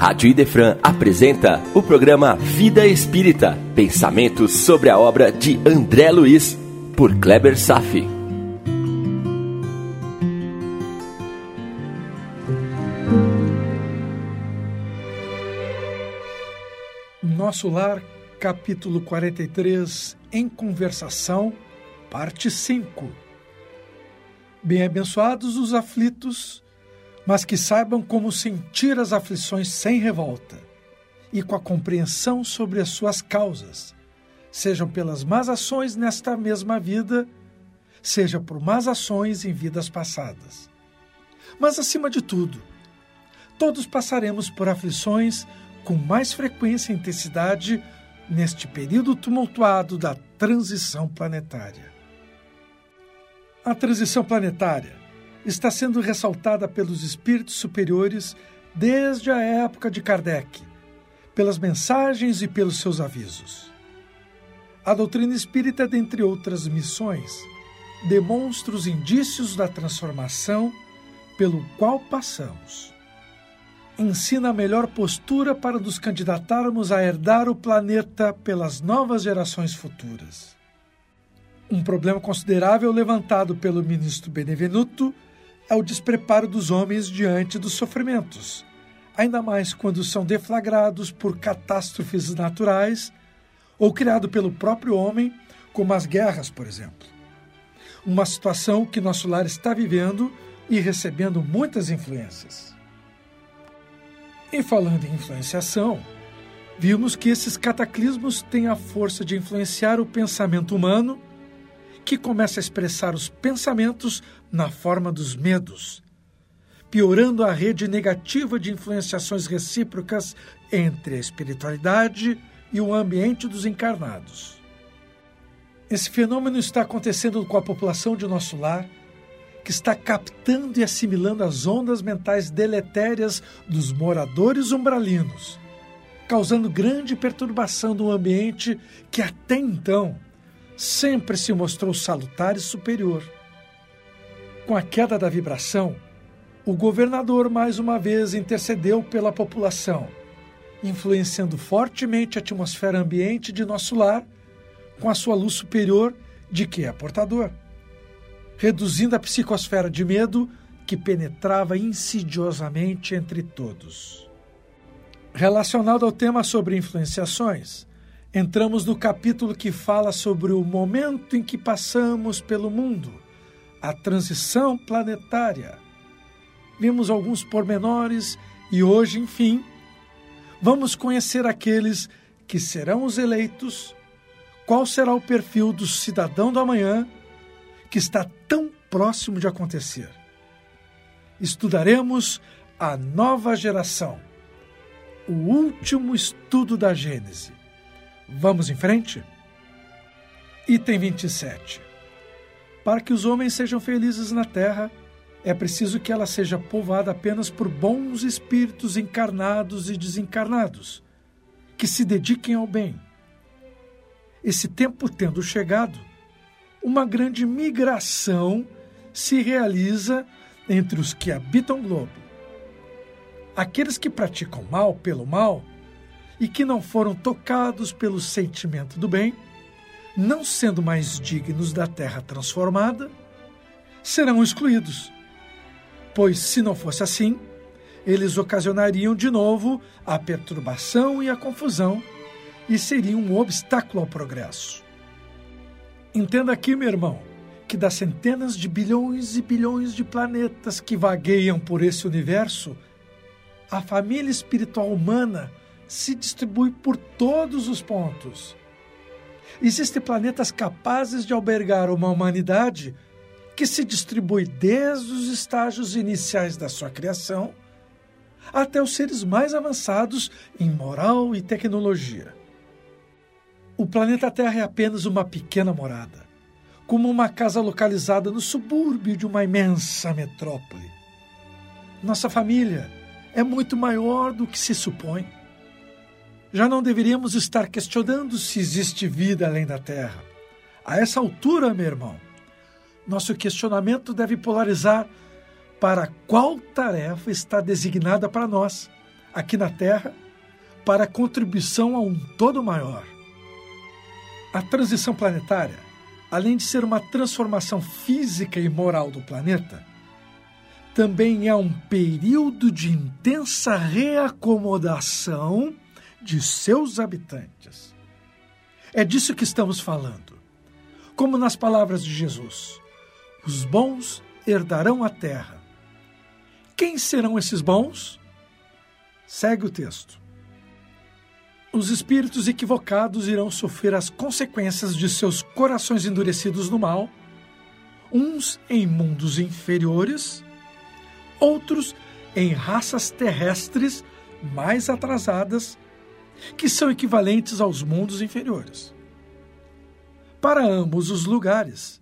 Rádio Idefran apresenta o programa Vida Espírita, pensamentos sobre a obra de André Luiz, por Kleber Safi. Nosso Lar, capítulo 43, em conversação, parte 5. Bem-abençoados os aflitos, mas que saibam como sentir as aflições sem revolta e com a compreensão sobre as suas causas, sejam pelas más ações nesta mesma vida, seja por más ações em vidas passadas. Mas, acima de tudo, todos passaremos por aflições com mais frequência e intensidade neste período tumultuado da transição planetária. A transição planetária está sendo ressaltada pelos espíritos superiores desde a época de Kardec, pelas mensagens e pelos seus avisos. A doutrina espírita, dentre outras missões, demonstra os indícios da transformação pelo qual passamos. Ensina a melhor postura para nos candidatarmos a herdar o planeta pelas novas gerações futuras. Um problema considerável levantado pelo ministro Benevenuto é o despreparo dos homens diante dos sofrimentos, ainda mais quando são deflagrados por catástrofes naturais ou criado pelo próprio homem, como as guerras, por exemplo. Uma situação que nosso lar está vivendo e recebendo muitas influências. E falando em influenciação, vimos que esses cataclismos têm a força de influenciar o pensamento humano que começa a expressar os pensamentos na forma dos medos, piorando a rede negativa de influenciações recíprocas entre a espiritualidade e o ambiente dos encarnados. Esse fenômeno está acontecendo com a população de nosso lar, que está captando e assimilando as ondas mentais deletérias dos moradores umbralinos, causando grande perturbação no ambiente que até então sempre se mostrou salutar e superior. Com a queda da vibração, o governador mais uma vez intercedeu pela população, influenciando fortemente a atmosfera ambiente de nosso lar com a sua luz superior de que é portador, reduzindo a psicosfera de medo que penetrava insidiosamente entre todos. Relacionado ao tema sobre influenciações, entramos no capítulo que fala sobre o momento em que passamos pelo mundo, a transição planetária. Vimos alguns pormenores e hoje, enfim, vamos conhecer aqueles que serão os eleitos, qual será o perfil do cidadão do amanhã que está tão próximo de acontecer. Estudaremos a nova geração, o último estudo da Gênese Vamos em frente? Item 27. Para que os homens sejam felizes na terra, é preciso que ela seja povoada apenas por bons espíritos encarnados e desencarnados, que se dediquem ao bem. Esse tempo tendo chegado, uma grande migração se realiza entre os que habitam o globo. Aqueles que praticam mal pelo mal e que não foram tocados pelo sentimento do bem, não sendo mais dignos da terra transformada, serão excluídos. Pois, se não fosse assim, eles ocasionariam de novo a perturbação e a confusão e seriam um obstáculo ao progresso. Entenda aqui, meu irmão, que das centenas de bilhões e bilhões de planetas que vagueiam por esse universo, a família espiritual humana se distribui por todos os pontos. Existem planetas capazes de albergar uma humanidade que se distribui desde os estágios iniciais da sua criação até os seres mais avançados em moral e tecnologia. O planeta Terra é apenas uma pequena morada, como uma casa localizada no subúrbio de uma imensa metrópole. Nossa família é muito maior do que se supõe já não deveríamos estar questionando se existe vida além da Terra. A essa altura, meu irmão, nosso questionamento deve polarizar para qual tarefa está designada para nós, aqui na Terra para contribuição a um todo maior. A transição planetária, além de ser uma transformação física e moral do planeta, também é um período de intensa reacomodação de seus habitantes. É disso que estamos falando. Como nas palavras de Jesus: os bons herdarão a terra. Quem serão esses bons? Segue o texto. Os espíritos equivocados irão sofrer as consequências de seus corações endurecidos no mal, uns em mundos inferiores, outros em raças terrestres mais atrasadas, que são equivalentes aos mundos inferiores. Para ambos os lugares,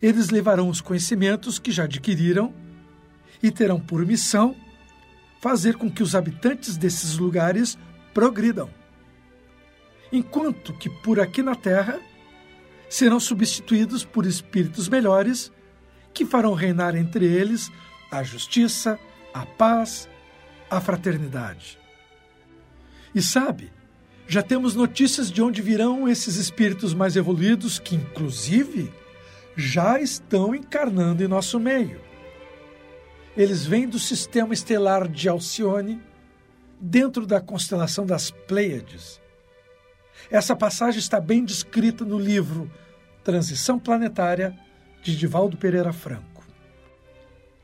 eles levarão os conhecimentos que já adquiriram e terão por missão fazer com que os habitantes desses lugares progridam enquanto que por aqui na terra serão substituídos por espíritos melhores que farão reinar entre eles a justiça, a paz, a fraternidade. E sabe, já temos notícias de onde virão esses espíritos mais evoluídos que, inclusive, já estão encarnando em nosso meio. Eles vêm do sistema estelar de Alcione, dentro da constelação das Pleiades essa passagem está bem descrita no livro Transição Planetária, de Divaldo Pereira Franco.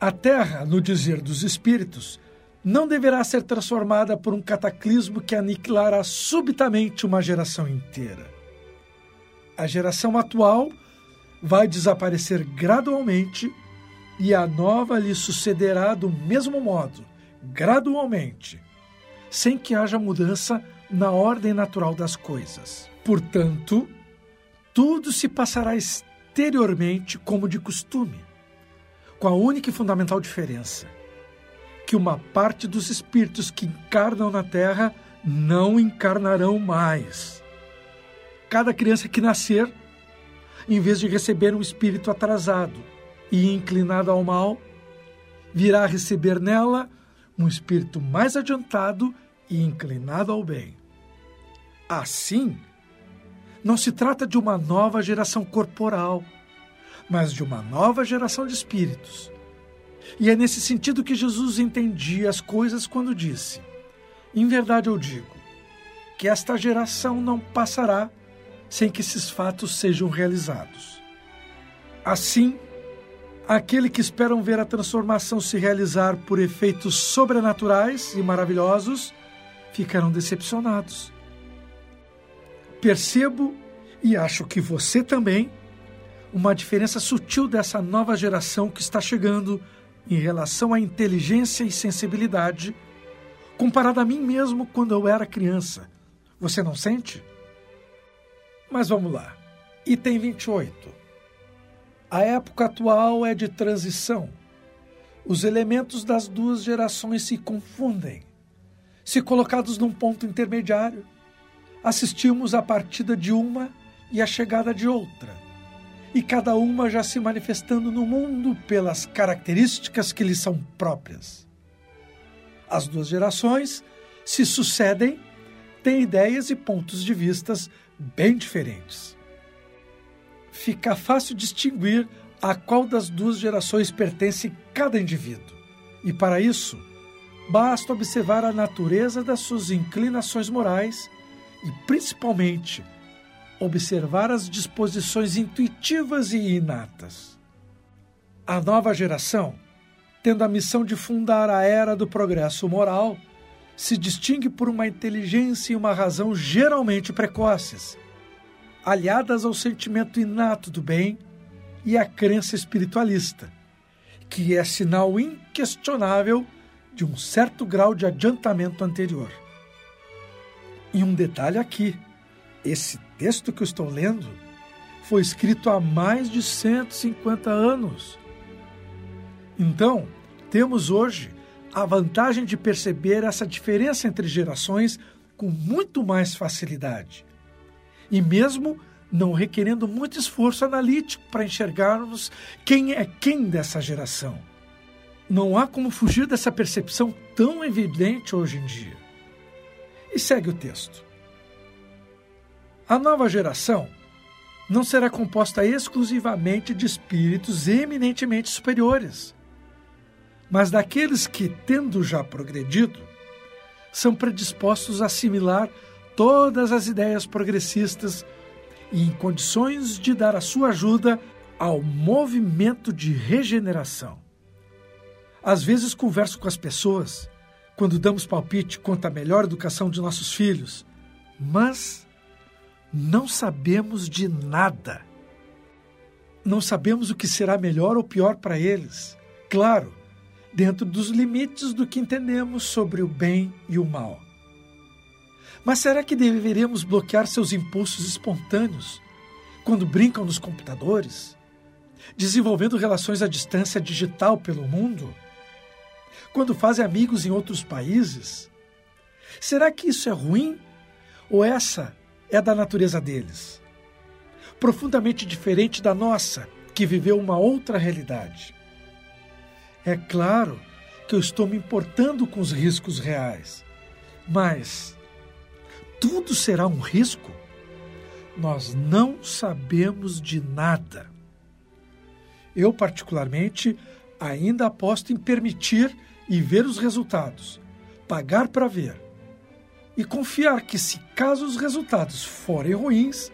A Terra, no dizer dos espíritos, não deverá ser transformada por um cataclismo que aniquilará subitamente uma geração inteira. A geração atual vai desaparecer gradualmente e a nova lhe sucederá do mesmo modo, gradualmente, sem que haja mudança na ordem natural das coisas. Portanto, tudo se passará exteriormente como de costume, com a única e fundamental diferença: que uma parte dos espíritos que encarnam na Terra não encarnarão mais. Cada criança que nascer, em vez de receber um espírito atrasado e inclinado ao mal, virá receber nela um espírito mais adiantado e inclinado ao bem. Assim, não se trata de uma nova geração corporal, mas de uma nova geração de espíritos. E é nesse sentido que Jesus entendia as coisas quando disse: Em verdade eu digo que esta geração não passará sem que esses fatos sejam realizados. Assim, aquele que esperam ver a transformação se realizar por efeitos sobrenaturais e maravilhosos ficarão decepcionados. Percebo, e acho que você também, uma diferença sutil dessa nova geração que está chegando em relação à inteligência e sensibilidade, comparada a mim mesmo quando eu era criança. Você não sente? Mas vamos lá. Item 28. A época atual é de transição. Os elementos das duas gerações se confundem se colocados num ponto intermediário, assistimos à partida de uma e à chegada de outra, e cada uma já se manifestando no mundo pelas características que lhe são próprias. As duas gerações se sucedem, têm ideias e pontos de vistas bem diferentes. Fica fácil distinguir a qual das duas gerações pertence cada indivíduo, e para isso, basta observar a natureza das suas inclinações morais e, principalmente, observar as disposições intuitivas e inatas. A nova geração, tendo a missão de fundar a era do progresso moral, se distingue por uma inteligência e uma razão geralmente precoces, aliadas ao sentimento inato do bem e à crença espiritualista, que é sinal inquestionável de um certo grau de adiantamento anterior. E um detalhe aqui: esse texto que eu estou lendo foi escrito há mais de 150 anos. Então, temos hoje a vantagem de perceber essa diferença entre gerações com muito mais facilidade. E mesmo não requerendo muito esforço analítico para enxergarmos quem é quem dessa geração. Não há como fugir dessa percepção tão evidente hoje em dia. E segue o texto. A nova geração não será composta exclusivamente de espíritos eminentemente superiores, mas daqueles que, tendo já progredido, são predispostos a assimilar todas as ideias progressistas e em condições de dar a sua ajuda ao movimento de regeneração. Às vezes converso com as pessoas quando damos palpite quanto à melhor educação de nossos filhos, mas não sabemos de nada. Não sabemos o que será melhor ou pior para eles. Claro, dentro dos limites do que entendemos sobre o bem e o mal. Mas será que deveríamos bloquear seus impulsos espontâneos quando brincam nos computadores? Desenvolvendo relações à distância digital pelo mundo? Quando fazem amigos em outros países? Será que isso é ruim? Ou essa é da natureza deles? Profundamente diferente da nossa, que viveu uma outra realidade. É claro que eu estou me importando com os riscos reais, mas tudo será um risco? Nós não sabemos de nada. Eu, particularmente, ainda aposto em permitir e ver os resultados, pagar para ver e confiar que, se caso os resultados forem ruins,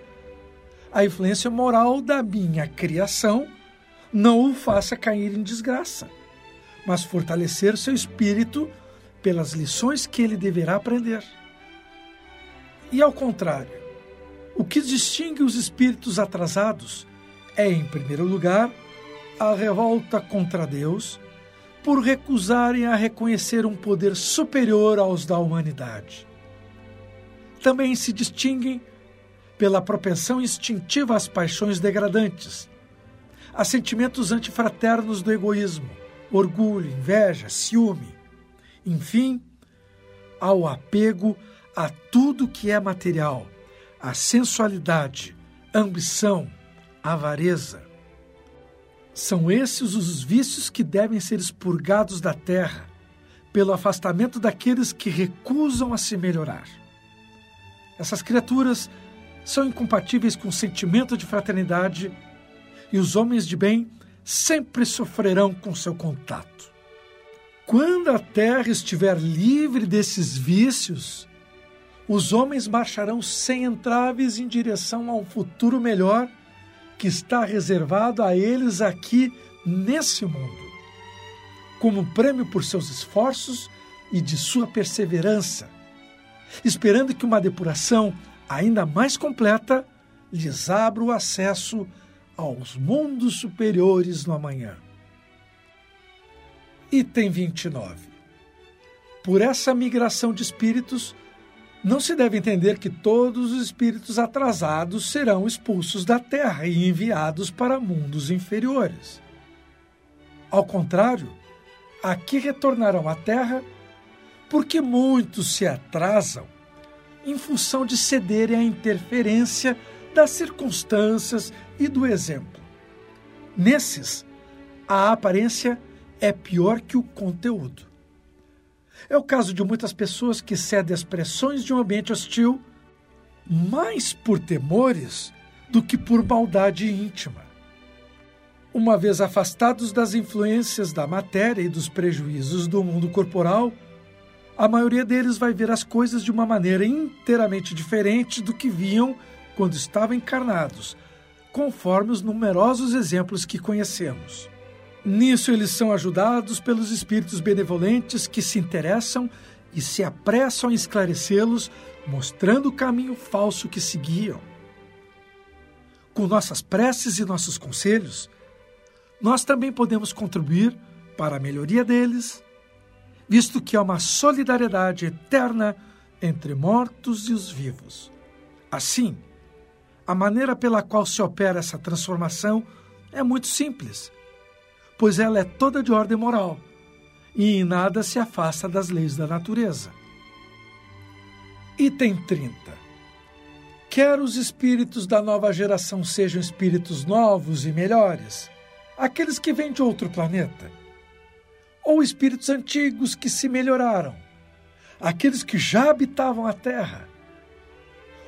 a influência moral da minha criação não o faça cair em desgraça, mas fortalecer seu espírito pelas lições que ele deverá aprender. E ao contrário, o que distingue os espíritos atrasados é, em primeiro lugar, a revolta contra Deus por recusarem a reconhecer um poder superior aos da humanidade. Também se distinguem pela propensão instintiva às paixões degradantes, a sentimentos antifraternos do egoísmo, orgulho, inveja, ciúme, enfim, ao apego a tudo que é material, a sensualidade, ambição, avareza. São esses os vícios que devem ser expurgados da terra, pelo afastamento daqueles que recusam a se melhorar. Essas criaturas são incompatíveis com o sentimento de fraternidade e os homens de bem sempre sofrerão com seu contato. Quando a terra estiver livre desses vícios, os homens marcharão sem entraves em direção a um futuro melhor que está reservado a eles aqui nesse mundo. Como prêmio por seus esforços e de sua perseverança, esperando que uma depuração ainda mais completa lhes abra o acesso aos mundos superiores no amanhã. Item 29. Por essa migração de espíritos, não se deve entender que todos os espíritos atrasados serão expulsos da Terra e enviados para mundos inferiores. Ao contrário, aqui retornarão à Terra porque muitos se atrasam em função de cederem à interferência das circunstâncias e do exemplo. Nesses, a aparência é pior que o conteúdo. É o caso de muitas pessoas que cedem às pressões de um ambiente hostil mais por temores do que por maldade íntima. Uma vez afastados das influências da matéria e dos prejuízos do mundo corporal, a maioria deles vai ver as coisas de uma maneira inteiramente diferente do que viam quando estavam encarnados, conforme os numerosos exemplos que conhecemos. Nisso, eles são ajudados pelos espíritos benevolentes que se interessam e se apressam em esclarecê-los, mostrando o caminho falso que seguiam. Com nossas preces e nossos conselhos, nós também podemos contribuir para a melhoria deles, visto que há uma solidariedade eterna entre mortos e os vivos. Assim, a maneira pela qual se opera essa transformação é muito simples pois ela é toda de ordem moral e em nada se afasta das leis da natureza. Item 30. Quer os espíritos da nova geração sejam espíritos novos e melhores, aqueles que vêm de outro planeta, ou espíritos antigos que se melhoraram, aqueles que já habitavam a Terra,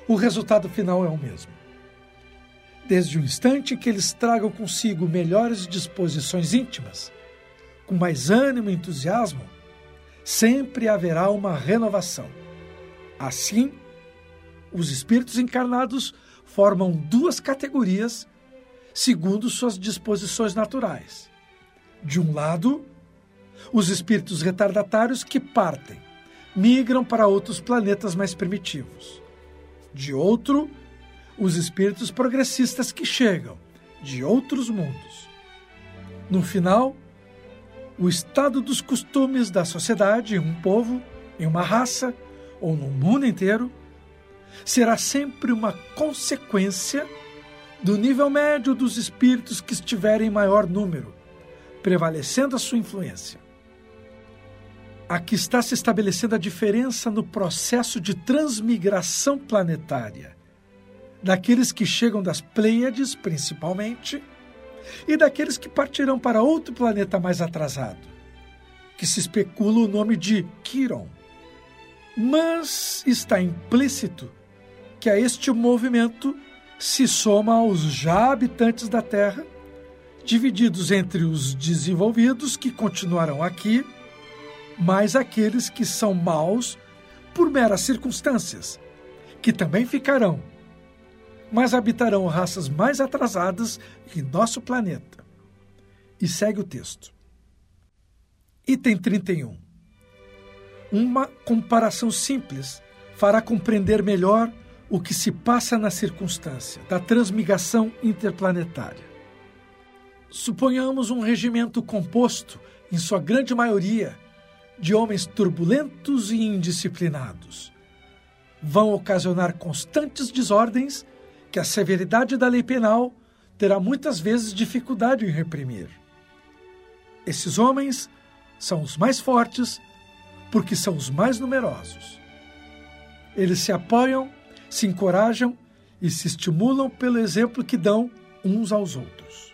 o resultado final é o mesmo. Desde o instante que eles tragam consigo melhores disposições íntimas, com mais ânimo e entusiasmo, sempre haverá uma renovação. Assim, os espíritos encarnados formam duas categorias segundo suas disposições naturais. De um lado, os espíritos retardatários que partem, migram para outros planetas mais primitivos. De outro, os espíritos progressistas que chegam de outros mundos. No final, o estado dos costumes da sociedade em um povo, em uma raça ou no mundo inteiro será sempre uma consequência do nível médio dos espíritos que estiverem em maior número, prevalecendo a sua influência. Aqui está se estabelecendo a diferença no processo de transmigração planetária, daqueles que chegam das Pleiades, principalmente, e daqueles que partirão para outro planeta mais atrasado, que se especula o nome de Quiron. Mas está implícito que a este movimento se soma aos já habitantes da Terra, divididos entre os desenvolvidos que continuarão aqui, mais aqueles que são maus por meras circunstâncias, que também ficarão, mas habitarão raças mais atrasadas em nosso planeta. E segue o texto. Item 31. Uma comparação simples fará compreender melhor o que se passa na circunstância da transmigração interplanetária. Suponhamos um regimento composto, em sua grande maioria, de homens turbulentos e indisciplinados. Vão ocasionar constantes desordens que a severidade da lei penal terá muitas vezes dificuldade em reprimir. Esses homens são os mais fortes porque são os mais numerosos. Eles se apoiam se encorajam e se estimulam pelo exemplo que dão uns aos outros.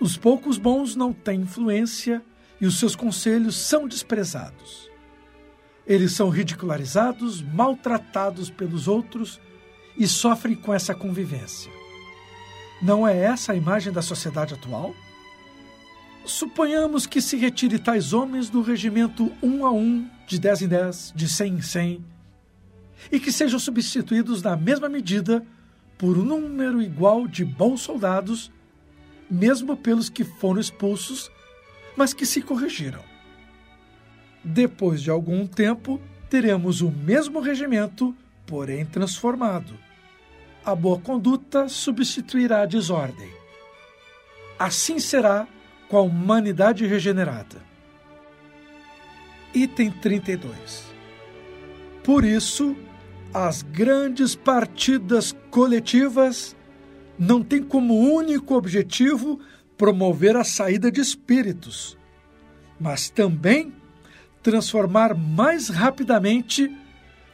Os poucos bons não têm influência e os seus conselhos são desprezados. Eles são ridicularizados, maltratados pelos outros e sofrem com essa convivência. Não é essa a imagem da sociedade atual? Suponhamos que se retire tais homens do regimento um a um, de dez em dez, de cem em cem, e que sejam substituídos na mesma medida por um número igual de bons soldados, mesmo pelos que foram expulsos, mas que se corrigiram. Depois de algum tempo, teremos o mesmo regimento, porém transformado. A boa conduta substituirá a desordem. Assim será com a humanidade regenerada. Item 32. Por isso, as grandes partidas coletivas não têm como único objetivo promover a saída de espíritos, mas também transformar mais rapidamente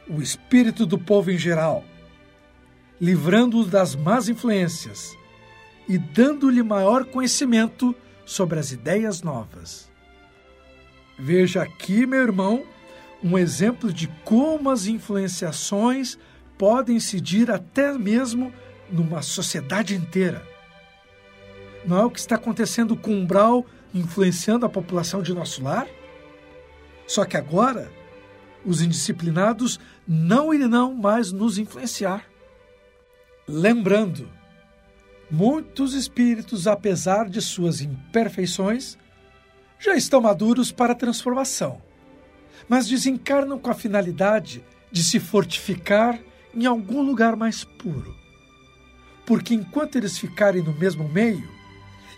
o espírito do povo em geral, livrando-o das más influências e dando-lhe maior conhecimento sobre as ideias novas. Veja aqui, meu irmão, um exemplo de como as influenciações podem incidir até mesmo numa sociedade inteira. Não é o que está acontecendo com o umbral influenciando a população de nosso lar? Só que agora, os indisciplinados não irão mais nos influenciar. Lembrando, muitos espíritos, apesar de suas imperfeições, já estão maduros para a transformação mas desencarnam com a finalidade de se fortificar em algum lugar mais puro. Porque enquanto eles ficarem no mesmo meio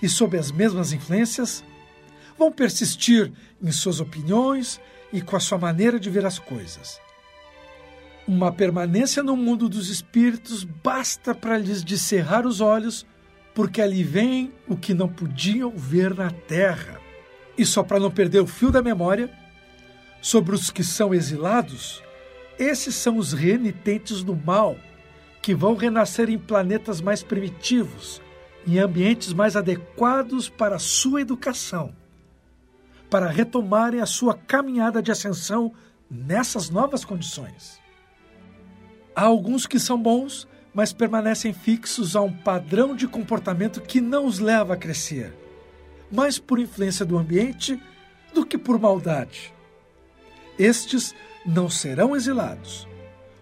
e sob as mesmas influências, vão persistir em suas opiniões e com a sua maneira de ver as coisas. Uma permanência no mundo dos espíritos basta para lhes descerrar os olhos, porque ali vem o que não podiam ver na terra. E só para não perder o fio da memória, sobre os que são exilados, esses são os renitentes do mal, que vão renascer em planetas mais primitivos, em ambientes mais adequados para a sua educação, para retomarem a sua caminhada de ascensão nessas novas condições. Há alguns que são bons, mas permanecem fixos a um padrão de comportamento que não os leva a crescer, mais por influência do ambiente do que por maldade. Estes não serão exilados,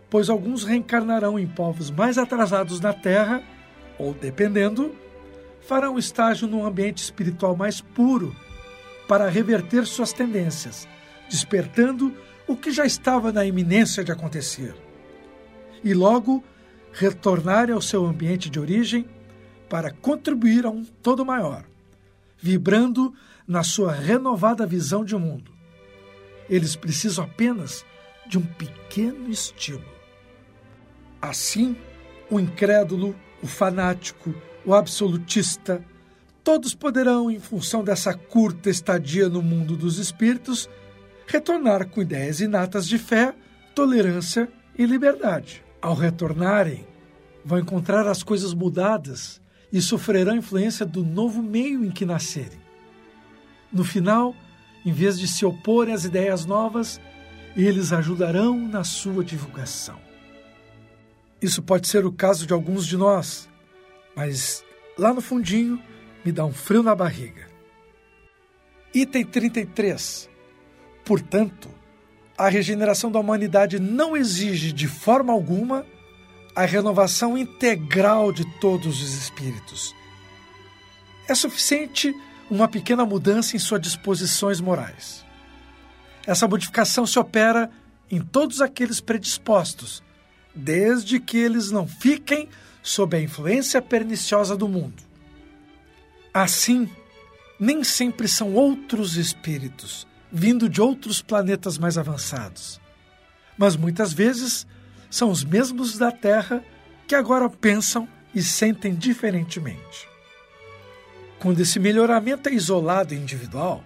pois alguns reencarnarão em povos mais atrasados na Terra, ou, dependendo, farão estágio num ambiente espiritual mais puro para reverter suas tendências, despertando o que já estava na iminência de acontecer. E logo retornarem ao seu ambiente de origem para contribuir a um todo maior, vibrando na sua renovada visão de mundo. Eles precisam apenas de um pequeno estímulo. Assim, o incrédulo, o fanático, o absolutista, todos poderão, em função dessa curta estadia no mundo dos espíritos, retornar com ideias inatas de fé, tolerância e liberdade. Ao retornarem, vão encontrar as coisas mudadas e sofrerão influência do novo meio em que nascerem. No final, em vez de se oporem às ideias novas, eles ajudarão na sua divulgação. Isso pode ser o caso de alguns de nós, mas lá no fundinho me dá um frio na barriga. Item 33. Portanto, a regeneração da humanidade não exige de forma alguma a renovação integral de todos os espíritos. É suficiente uma pequena mudança em suas disposições morais. Essa modificação se opera em todos aqueles predispostos, desde que eles não fiquem sob a influência perniciosa do mundo. Assim, nem sempre são outros espíritos, vindo de outros planetas mais avançados. Mas muitas vezes são os mesmos da Terra que agora pensam e sentem diferentemente. Quando esse melhoramento é isolado e individual,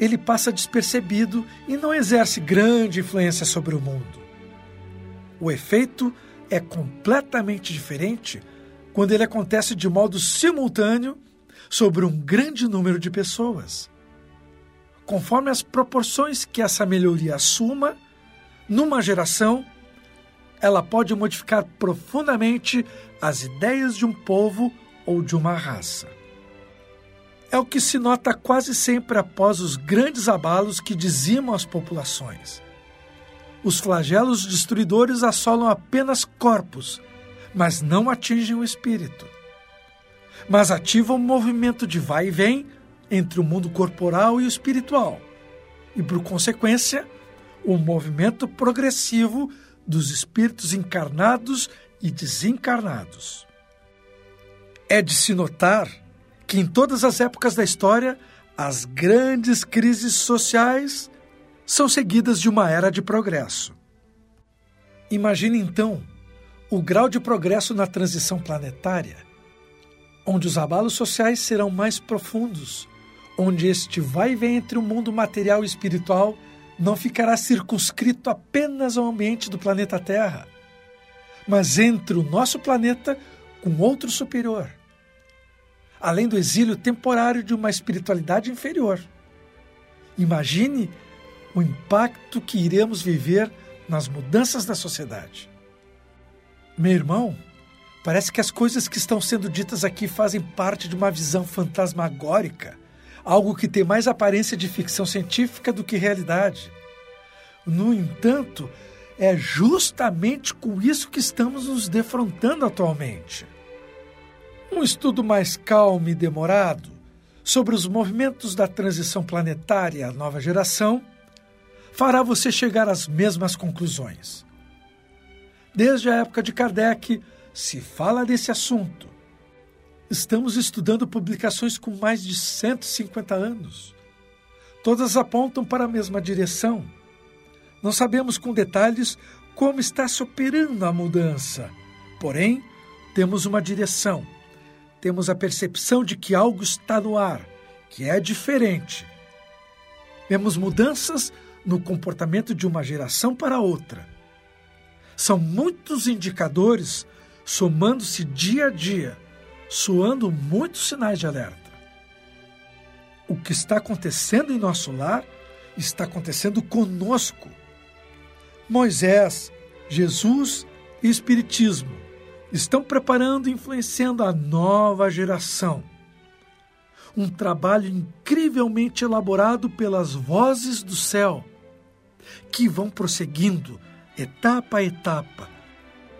ele passa despercebido e não exerce grande influência sobre o mundo. O efeito é completamente diferente quando ele acontece de modo simultâneo sobre um grande número de pessoas. Conforme as proporções que essa melhoria assuma, numa geração, ela pode modificar profundamente as ideias de um povo ou de uma raça é o que se nota quase sempre após os grandes abalos que dizimam as populações. Os flagelos destruidores assolam apenas corpos, mas não atingem o espírito. Mas ativam um movimento de vai e vem entre o mundo corporal e o espiritual, e, por consequência, o movimento progressivo dos espíritos encarnados e desencarnados. É de se notar que em todas as épocas da história, as grandes crises sociais são seguidas de uma era de progresso. Imagine então o grau de progresso na transição planetária, onde os abalos sociais serão mais profundos, onde este vai e vem entre o mundo material e espiritual não ficará circunscrito apenas ao ambiente do planeta Terra, mas entre o nosso planeta com outro superior além do exílio temporário de uma espiritualidade inferior. Imagine o impacto que iremos viver nas mudanças da sociedade. Meu irmão, parece que as coisas que estão sendo ditas aqui fazem parte de uma visão fantasmagórica, algo que tem mais aparência de ficção científica do que realidade. No entanto, é justamente com isso que estamos nos defrontando atualmente. Um estudo mais calmo e demorado sobre os movimentos da transição planetária à nova geração fará você chegar às mesmas conclusões. Desde a época de Kardec, se fala desse assunto. Estamos estudando publicações com mais de 150 anos. Todas apontam para a mesma direção. Não sabemos com detalhes como está se operando a mudança, porém, temos uma direção temos a percepção de que algo está no ar, que é diferente. Vemos mudanças no comportamento de uma geração para outra. São muitos indicadores somando-se dia a dia, soando muitos sinais de alerta. O que está acontecendo em nosso lar está acontecendo conosco. Moisés, Jesus e Espiritismo estão preparando e influenciando a nova geração. Um trabalho incrivelmente elaborado pelas vozes do céu, que vão prosseguindo etapa a etapa,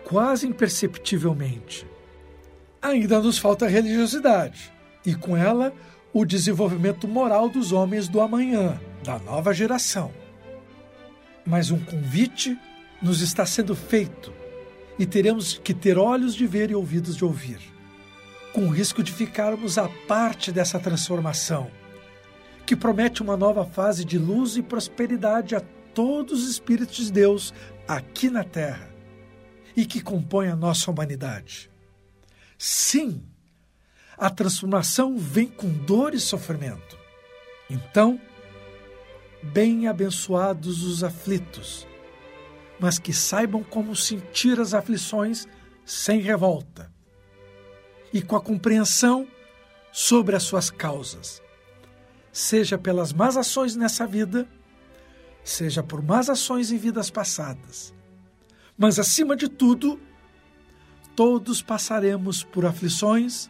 quase imperceptivelmente. Ainda nos falta religiosidade, e com ela o desenvolvimento moral dos homens do amanhã, da nova geração. Mas um convite nos está sendo feito e teremos que ter olhos de ver e ouvidos de ouvir, com o risco de ficarmos à parte dessa transformação, que promete uma nova fase de luz e prosperidade a todos os espíritos de Deus aqui na Terra e que compõem a nossa humanidade. Sim, a transformação vem com dor e sofrimento. Então, bem abençoados os aflitos, mas que saibam como sentir as aflições sem revolta e com a compreensão sobre as suas causas, seja pelas más ações nessa vida, seja por más ações em vidas passadas. Mas, acima de tudo, todos passaremos por aflições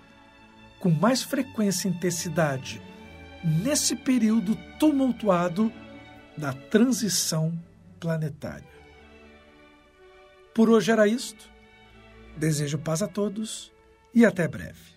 com mais frequência e intensidade nesse período tumultuado da transição planetária. Por hoje era isto. Desejo paz a todos e até breve.